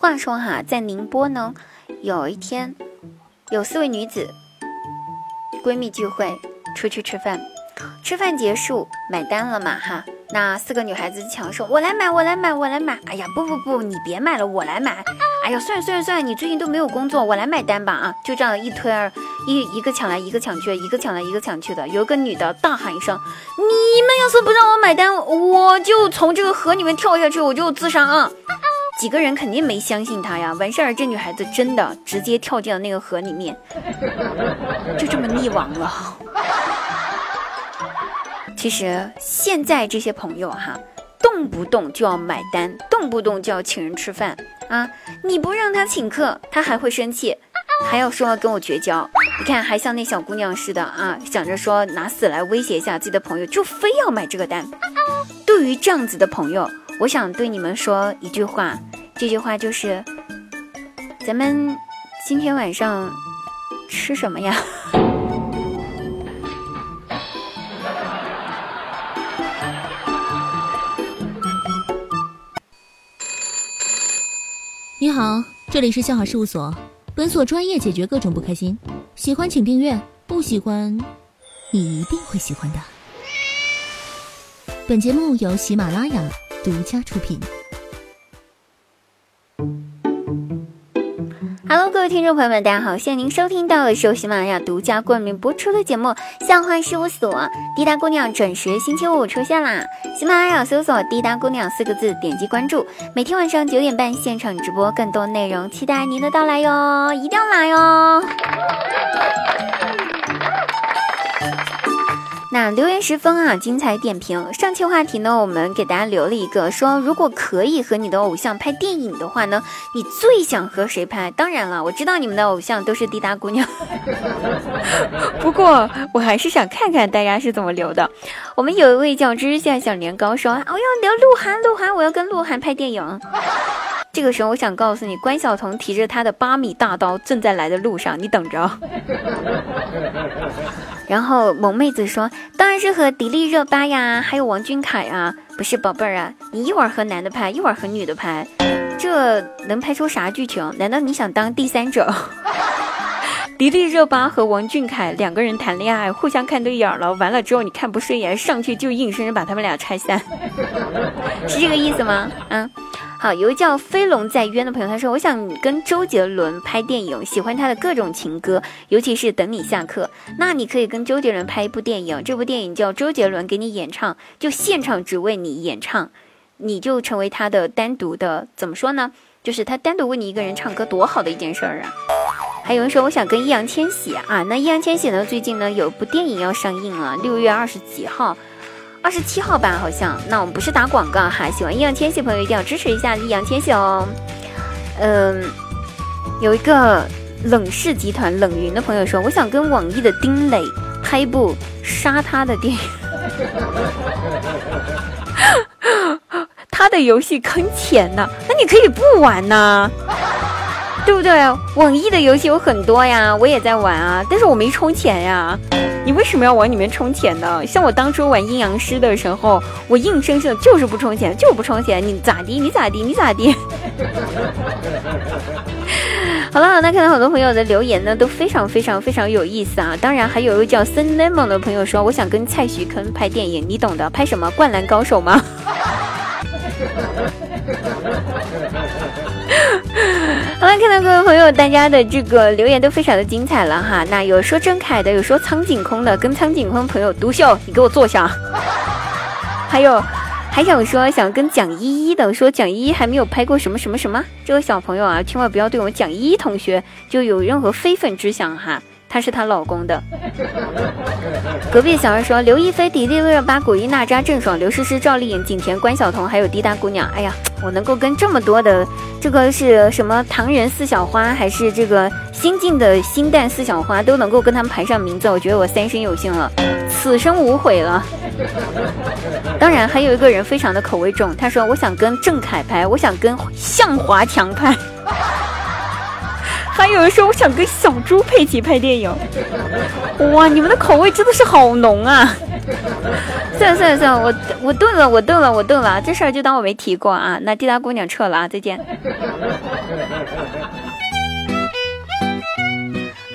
话说哈，在宁波呢，有一天有四位女子闺蜜聚会，出去吃饭，吃饭结束买单了嘛哈。那四个女孩子抢说：“我来买，我来买，我来买。”哎呀，不不不，你别买了，我来买。哎呀，算了算了算了，你最近都没有工作，我来买单吧啊！就这样一推儿，一一个抢来一个抢去，一个抢来一个抢去的。有个女的大喊一声：“你们要是不让我买单，我就从这个河里面跳下去，我就自杀啊！”几个人肯定没相信他呀。完事儿，这女孩子真的直接跳进了那个河里面，就这么溺亡了。其实现在这些朋友哈，动不动就要买单，动不动就要请人吃饭啊！你不让他请客，他还会生气，还要说跟我绝交。你看，还像那小姑娘似的啊，想着说拿死来威胁一下自己的朋友，就非要买这个单。对于这样子的朋友，我想对你们说一句话，这句话就是：咱们今天晚上吃什么呀？你好，这里是笑好事务所，本所专业解决各种不开心。喜欢请订阅，不喜欢，你一定会喜欢的。本节目由喜马拉雅独家出品。Hello，各位听众朋友们，大家好！现在您收听到的是由喜马拉雅独家冠名播出的节目《笑话事务所》，滴答姑娘准时星期五出现啦！喜马拉雅搜索“滴答姑娘”四个字，点击关注，每天晚上九点半现场直播，更多内容期待您的到来哟，一定要来哟！那留言十分啊，精彩点评。上期话题呢，我们给大家留了一个，说如果可以和你的偶像拍电影的话呢，你最想和谁拍？当然了，我知道你们的偶像都是滴答姑娘，不过我还是想看看大家是怎么留的。我们有一位叫知下小年糕说，我要留鹿晗，鹿晗，我要跟鹿晗拍电影。这个时候，我想告诉你，关晓彤提着他的八米大刀正在来的路上，你等着。然后萌妹子说：“当然是和迪丽热巴呀，还有王俊凯啊，不是宝贝儿啊，你一会儿和男的拍，一会儿和女的拍，这能拍出啥剧情？难道你想当第三者？” 迪丽热巴和王俊凯两个人谈恋爱，互相看对眼了，完了之后你看不顺眼，上去就硬生生把他们俩拆散，是这个意思吗？嗯。好，有个叫飞龙在渊的朋友，他说：“我想跟周杰伦拍电影，喜欢他的各种情歌，尤其是等你下课。那你可以跟周杰伦拍一部电影，这部电影叫周杰伦给你演唱，就现场只为你演唱，你就成为他的单独的，怎么说呢？就是他单独为你一个人唱歌，多好的一件事儿啊！还有人说，我想跟易烊千玺啊，那易烊千玺呢，最近呢有一部电影要上映了，六月二十几号。”二十七号吧，好像。那我们不是打广告哈，喜欢易烊千玺朋友一定要支持一下易烊千玺哦。嗯，有一个冷氏集团冷云的朋友说，我想跟网易的丁磊拍一部杀他的电影。他的游戏坑钱呢，那你可以不玩呐。对不对？网易的游戏有很多呀，我也在玩啊，但是我没充钱呀。你为什么要往里面充钱呢？像我当初玩阴阳师的时候，我硬生生就是不充钱，就不充钱。你咋地？你咋地？你咋地？好了，那看到很多朋友的留言呢，都非常非常非常有意思啊。当然，还有一位叫森 lemon 的朋友说，我想跟蔡徐坤拍电影，你懂的，拍什么？灌篮高手吗？好了，看到各位朋友大家的这个留言都非常的精彩了哈。那有说郑恺的，有说苍井空的，跟苍井空朋友独秀，你给我坐下。还有还想说想跟蒋依依的，说蒋依依还没有拍过什么什么什么。这位小朋友啊，千万不要对我们蒋依依同学就有任何非分之想哈。她是她老公的。隔壁小二说：刘亦菲、迪丽热巴、古力娜扎、郑爽、刘诗诗、赵丽颖、景甜、关晓彤，还有滴答姑娘。哎呀，我能够跟这么多的，这个是什么唐人四小花，还是这个新晋的新旦四小花，都能够跟他们排上名字，我觉得我三生有幸了，此生无悔了。当然，还有一个人非常的口味重，他说：我想跟郑恺拍，我想跟向华强拍。还有人说我想跟小猪佩奇拍电影，哇，你们的口味真的是好浓啊！算了算了算了，我我炖了，我炖了，我炖了，这事儿就当我没提过啊。那滴答姑娘撤了啊，再见。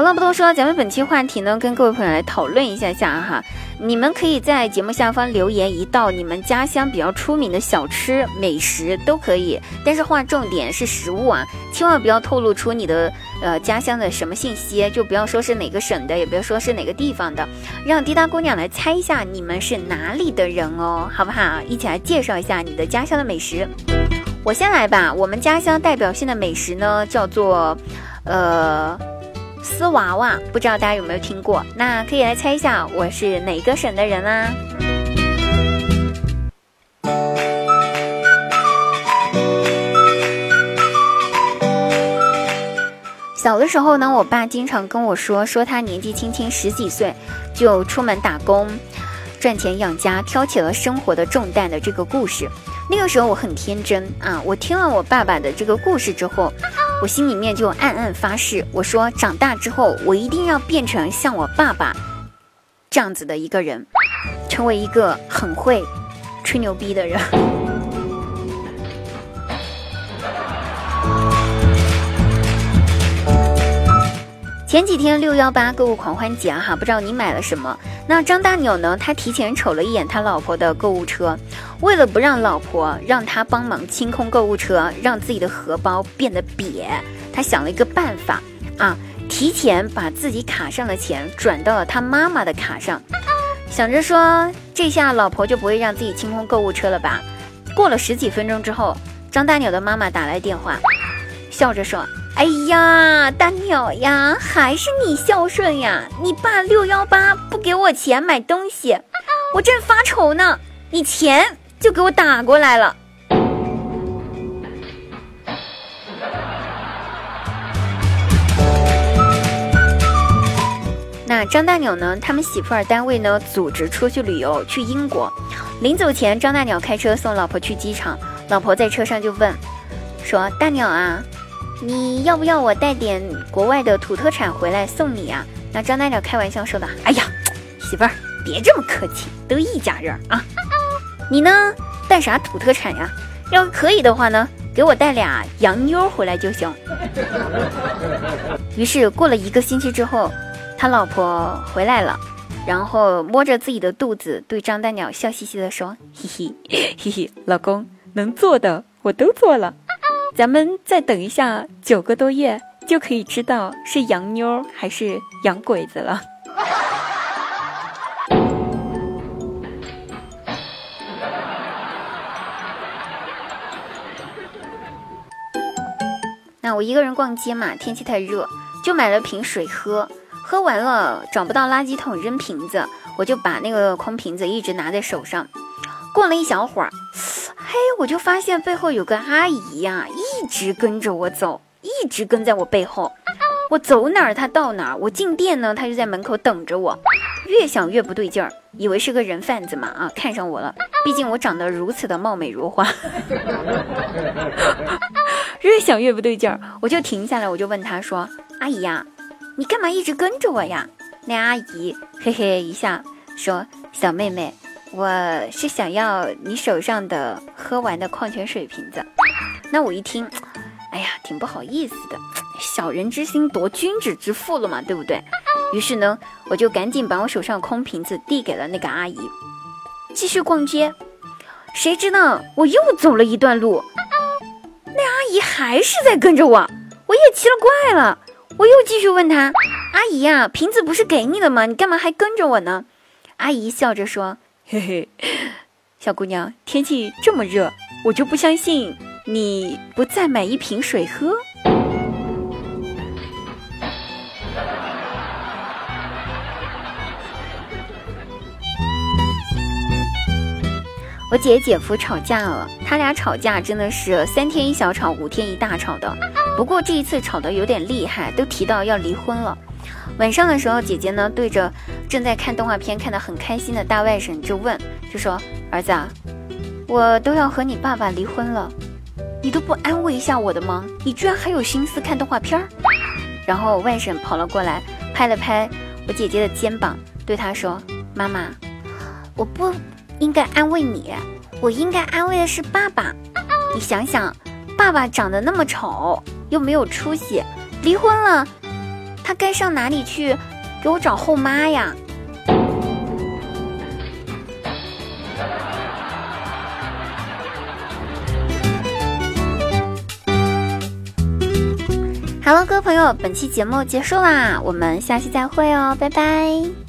好了，不多说，咱们本期话题呢，跟各位朋友来讨论一下下哈。你们可以在节目下方留言一道你们家乡比较出名的小吃美食都可以，但是划重点是食物啊，千万不要透露出你的呃家乡的什么信息，就不要说是哪个省的，也不要说是哪个地方的，让滴答姑娘来猜一下你们是哪里的人哦，好不好？一起来介绍一下你的家乡的美食。我先来吧，我们家乡代表性的美食呢叫做，呃。丝娃娃，不知道大家有没有听过？那可以来猜一下，我是哪个省的人啦？小的时候呢，我爸经常跟我说，说他年纪轻轻十几岁就出门打工，赚钱养家，挑起了生活的重担的这个故事。那个时候我很天真啊，我听了我爸爸的这个故事之后。我心里面就暗暗发誓，我说长大之后我一定要变成像我爸爸这样子的一个人，成为一个很会吹牛逼的人。前几天六幺八购物狂欢节哈，不知道你买了什么？那张大鸟呢？他提前瞅了一眼他老婆的购物车，为了不让老婆让他帮忙清空购物车，让自己的荷包变得瘪，他想了一个办法啊，提前把自己卡上的钱转到了他妈妈的卡上，想着说这下老婆就不会让自己清空购物车了吧？过了十几分钟之后，张大鸟的妈妈打来电话，笑着说。哎呀，大鸟呀，还是你孝顺呀！你爸六幺八不给我钱买东西，我正发愁呢，你钱就给我打过来了。那张大鸟呢？他们媳妇儿单位呢组织出去旅游，去英国。临走前，张大鸟开车送老婆去机场，老婆在车上就问，说：“大鸟啊。”你要不要我带点国外的土特产回来送你啊？那张大鸟开玩笑说的。哎呀，媳妇儿别这么客气，都一家人啊。你呢，带啥土特产呀？要可以的话呢，给我带俩洋妞回来就行。于是过了一个星期之后，他老婆回来了，然后摸着自己的肚子，对张大鸟笑嘻嘻的说：“嘿嘿嘿嘿，老公能做的我都做了。”咱们再等一下，九个多月就可以知道是洋妞还是洋鬼子了。那我一个人逛街嘛，天气太热，就买了瓶水喝。喝完了找不到垃圾桶扔瓶子，我就把那个空瓶子一直拿在手上。过了一小会儿。嘿，我就发现背后有个阿姨呀，一直跟着我走，一直跟在我背后。我走哪儿，她到哪儿。我进店呢，她就在门口等着我。越想越不对劲儿，以为是个人贩子嘛，啊，看上我了。毕竟我长得如此的貌美如花。越想越不对劲儿，我就停下来，我就问她说：“阿姨呀，你干嘛一直跟着我呀？”那阿姨嘿嘿一笑，说：“小妹妹。”我是想要你手上的喝完的矿泉水瓶子，那我一听，哎呀，挺不好意思的，小人之心夺君子之腹了嘛，对不对？于是呢，我就赶紧把我手上空瓶子递给了那个阿姨，继续逛街。谁知道我又走了一段路，那阿姨还是在跟着我，我也奇了怪了，我又继续问她：“阿姨呀，瓶子不是给你的吗？你干嘛还跟着我呢？”阿姨笑着说。嘿嘿，小姑娘，天气这么热，我就不相信你不再买一瓶水喝。我姐姐夫吵架了，他俩吵架真的是三天一小吵，五天一大吵的。不过这一次吵得有点厉害，都提到要离婚了。晚上的时候，姐姐呢对着正在看动画片看得很开心的大外甥就问，就说：“儿子啊，我都要和你爸爸离婚了，你都不安慰一下我的吗？你居然还有心思看动画片？”然后外甥跑了过来，拍了拍我姐姐的肩膀，对她说：“妈妈，我不，应该安慰你，我应该安慰的是爸爸。你想想，爸爸长得那么丑，又没有出息，离婚了，他该上哪里去给我找后妈呀？”哈喽各位朋友，本期节目结束啦，我们下期再会哦，拜拜。